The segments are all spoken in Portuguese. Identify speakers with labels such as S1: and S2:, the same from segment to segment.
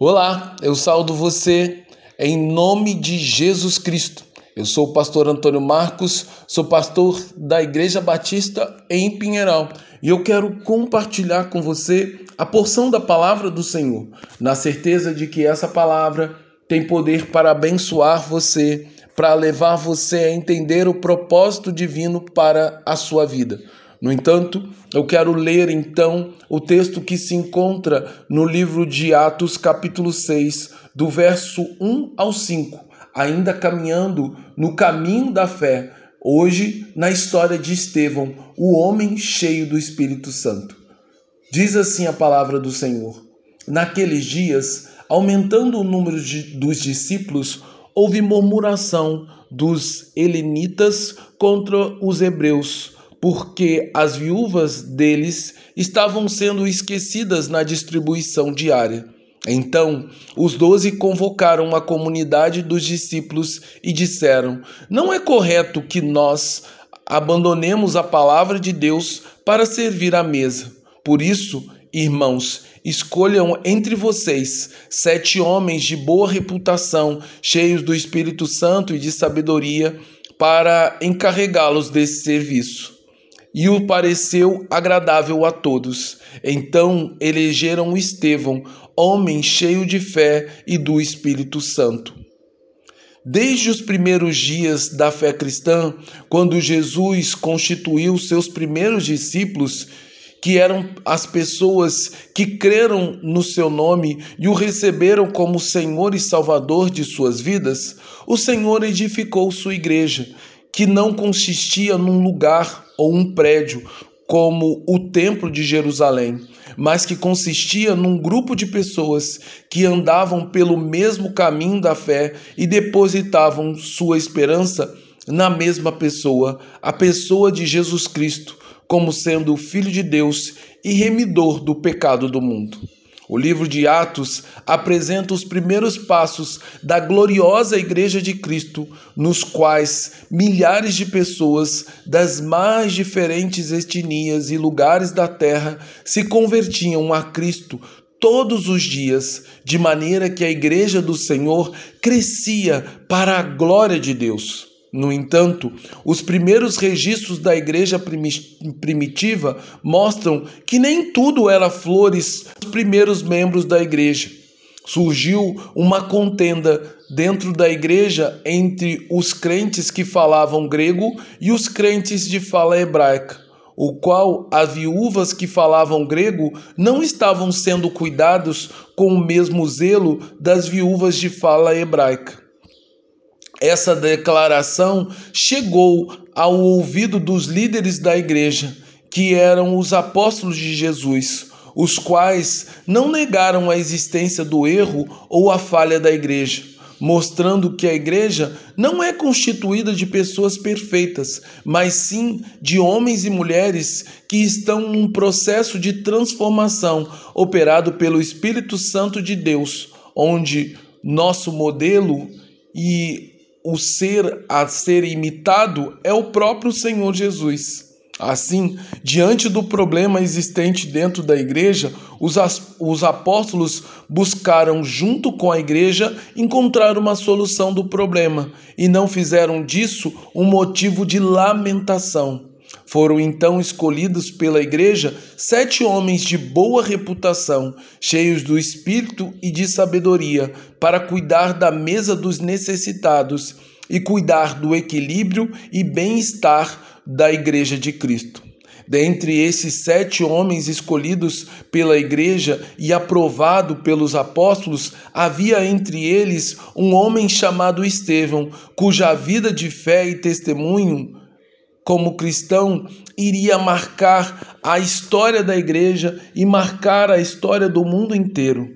S1: Olá, eu saldo você em nome de Jesus Cristo. Eu sou o pastor Antônio Marcos, sou pastor da Igreja Batista em Pinheiral e eu quero compartilhar com você a porção da palavra do Senhor, na certeza de que essa palavra tem poder para abençoar você, para levar você a entender o propósito divino para a sua vida. No entanto, eu quero ler então o texto que se encontra no livro de Atos, capítulo 6, do verso 1 ao 5, ainda caminhando no caminho da fé, hoje na história de Estevão, o homem cheio do Espírito Santo. Diz assim a palavra do Senhor: Naqueles dias, aumentando o número de, dos discípulos, houve murmuração dos helenitas contra os hebreus porque as viúvas deles estavam sendo esquecidas na distribuição diária. Então os doze convocaram uma comunidade dos discípulos e disseram: Não é correto que nós abandonemos a palavra de Deus para servir à mesa. Por isso, irmãos, escolham entre vocês sete homens de boa reputação, cheios do Espírito Santo e de sabedoria, para encarregá-los desse serviço e o pareceu agradável a todos. Então elegeram Estevão, homem cheio de fé e do Espírito Santo. Desde os primeiros dias da fé cristã, quando Jesus constituiu seus primeiros discípulos, que eram as pessoas que creram no seu nome e o receberam como Senhor e Salvador de suas vidas, o Senhor edificou sua igreja, que não consistia num lugar ou um prédio como o Templo de Jerusalém, mas que consistia num grupo de pessoas que andavam pelo mesmo caminho da fé e depositavam sua esperança na mesma pessoa, a pessoa de Jesus Cristo, como sendo o Filho de Deus e remidor do pecado do mundo. O livro de Atos apresenta os primeiros passos da gloriosa Igreja de Cristo, nos quais milhares de pessoas das mais diferentes etnias e lugares da terra se convertiam a Cristo todos os dias, de maneira que a Igreja do Senhor crescia para a glória de Deus. No entanto, os primeiros registros da igreja primitiva mostram que nem tudo era flores os primeiros membros da igreja. Surgiu uma contenda dentro da igreja entre os crentes que falavam grego e os crentes de fala hebraica, o qual as viúvas que falavam grego não estavam sendo cuidados com o mesmo zelo das viúvas de fala hebraica. Essa declaração chegou ao ouvido dos líderes da igreja, que eram os apóstolos de Jesus, os quais não negaram a existência do erro ou a falha da igreja, mostrando que a igreja não é constituída de pessoas perfeitas, mas sim de homens e mulheres que estão num processo de transformação operado pelo Espírito Santo de Deus, onde nosso modelo e o ser a ser imitado é o próprio Senhor Jesus. Assim, diante do problema existente dentro da igreja, os, os apóstolos buscaram, junto com a igreja, encontrar uma solução do problema e não fizeram disso um motivo de lamentação. Foram então escolhidos pela igreja sete homens de boa reputação, cheios do espírito e de sabedoria, para cuidar da mesa dos necessitados e cuidar do equilíbrio e bem-estar da igreja de Cristo. Dentre esses sete homens escolhidos pela igreja e aprovado pelos apóstolos, havia entre eles um homem chamado Estevão, cuja vida de fé e testemunho como cristão, iria marcar a história da igreja e marcar a história do mundo inteiro.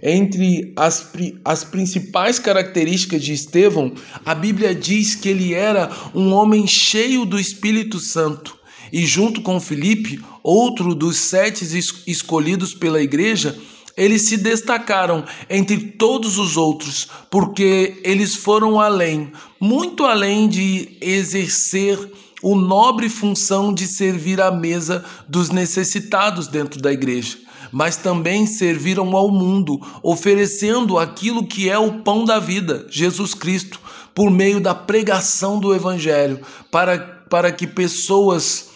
S1: Entre as, as principais características de Estevão, a Bíblia diz que ele era um homem cheio do Espírito Santo. E junto com Filipe, outro dos sete escolhidos pela igreja, eles se destacaram entre todos os outros, porque eles foram além, muito além de exercer o nobre função de servir à mesa dos necessitados dentro da igreja, mas também serviram ao mundo, oferecendo aquilo que é o pão da vida, Jesus Cristo, por meio da pregação do Evangelho, para, para que pessoas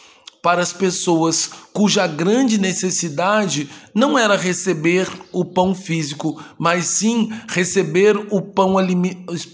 S1: para as pessoas cuja grande necessidade não era receber o pão físico, mas sim receber o pão,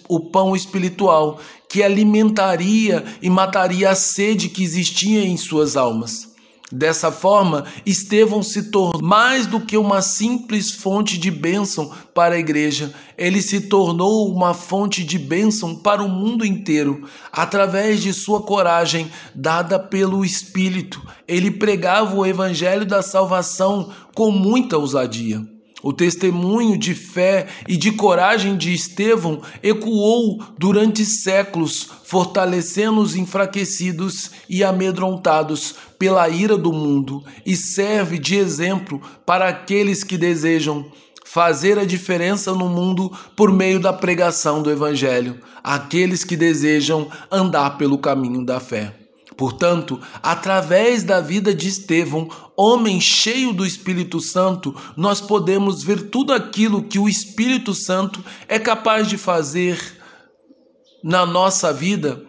S1: o pão espiritual, que alimentaria e mataria a sede que existia em suas almas. Dessa forma, Estevão se tornou mais do que uma simples fonte de bênção para a igreja, ele se tornou uma fonte de bênção para o mundo inteiro. Através de sua coragem dada pelo Espírito, ele pregava o evangelho da salvação com muita ousadia. O testemunho de fé e de coragem de Estevão ecoou durante séculos, fortalecendo os enfraquecidos e amedrontados pela ira do mundo e serve de exemplo para aqueles que desejam fazer a diferença no mundo por meio da pregação do Evangelho, aqueles que desejam andar pelo caminho da fé. Portanto, através da vida de Estevão, homem cheio do Espírito Santo, nós podemos ver tudo aquilo que o Espírito Santo é capaz de fazer na nossa vida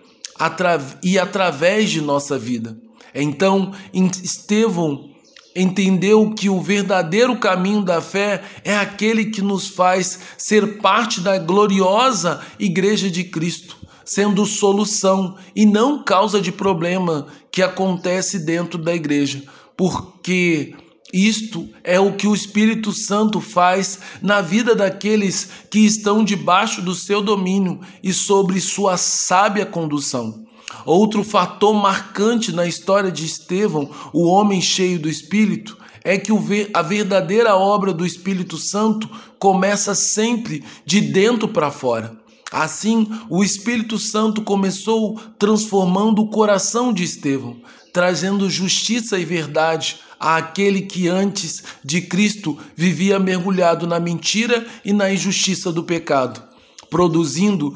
S1: e através de nossa vida. Então, Estevão entendeu que o verdadeiro caminho da fé é aquele que nos faz ser parte da gloriosa Igreja de Cristo sendo solução e não causa de problema que acontece dentro da igreja, porque isto é o que o Espírito Santo faz na vida daqueles que estão debaixo do seu domínio e sobre sua sábia condução. Outro fator marcante na história de Estevão, o homem cheio do Espírito, é que a verdadeira obra do Espírito Santo começa sempre de dentro para fora. Assim, o Espírito Santo começou transformando o coração de Estevão, trazendo justiça e verdade àquele que antes de Cristo vivia mergulhado na mentira e na injustiça do pecado, produzindo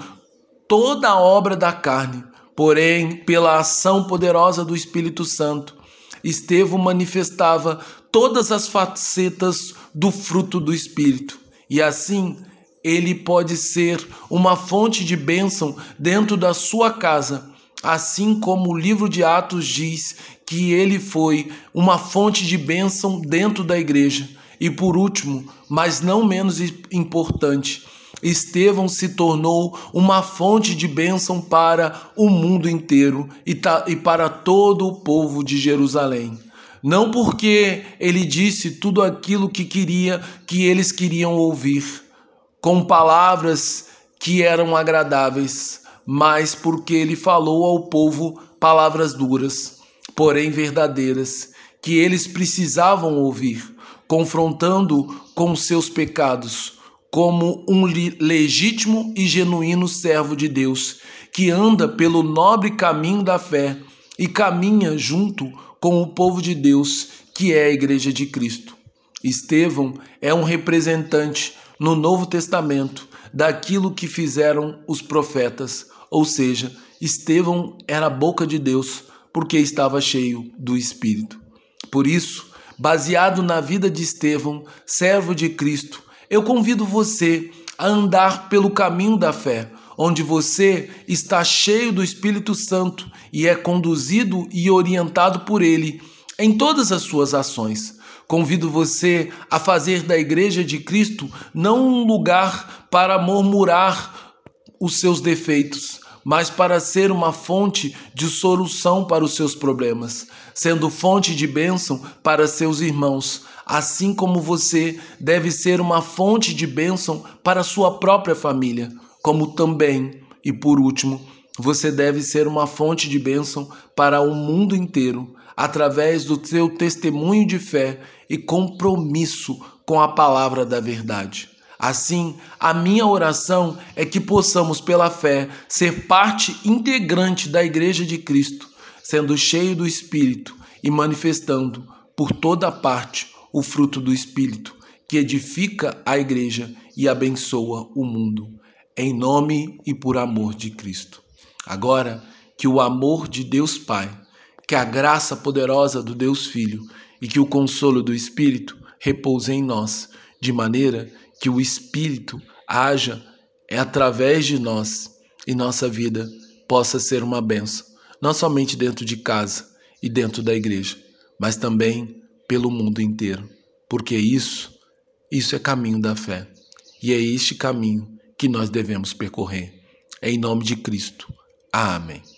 S1: toda a obra da carne. Porém, pela ação poderosa do Espírito Santo, Estevão manifestava todas as facetas do fruto do Espírito. E assim, ele pode ser uma fonte de bênção dentro da sua casa, assim como o livro de Atos diz que ele foi uma fonte de bênção dentro da igreja. E por último, mas não menos importante, Estevão se tornou uma fonte de bênção para o mundo inteiro e, para todo o povo de Jerusalém. Não porque ele disse tudo aquilo que queria que eles queriam ouvir, com palavras que eram agradáveis, mas porque ele falou ao povo palavras duras, porém verdadeiras, que eles precisavam ouvir, confrontando com seus pecados, como um legítimo e genuíno servo de Deus, que anda pelo nobre caminho da fé e caminha junto com o povo de Deus, que é a Igreja de Cristo. Estevão é um representante no Novo Testamento daquilo que fizeram os profetas, ou seja, Estevão era a boca de Deus porque estava cheio do Espírito. Por isso, baseado na vida de Estevão, servo de Cristo, eu convido você a andar pelo caminho da fé, onde você está cheio do Espírito Santo e é conduzido e orientado por ele em todas as suas ações. Convido você a fazer da Igreja de Cristo não um lugar para murmurar os seus defeitos, mas para ser uma fonte de solução para os seus problemas, sendo fonte de bênção para seus irmãos, assim como você deve ser uma fonte de bênção para sua própria família, como também, e por último, você deve ser uma fonte de bênção para o mundo inteiro, através do seu testemunho de fé e compromisso com a palavra da verdade. Assim, a minha oração é que possamos, pela fé, ser parte integrante da Igreja de Cristo, sendo cheio do Espírito e manifestando por toda parte o fruto do Espírito, que edifica a Igreja e abençoa o mundo. Em nome e por amor de Cristo. Agora, que o amor de Deus Pai, que a graça poderosa do Deus Filho e que o consolo do Espírito repouse em nós, de maneira que o Espírito haja é através de nós e nossa vida possa ser uma benção, não somente dentro de casa e dentro da igreja, mas também pelo mundo inteiro, porque isso, isso é caminho da fé e é este caminho que nós devemos percorrer. Em nome de Cristo. Amém.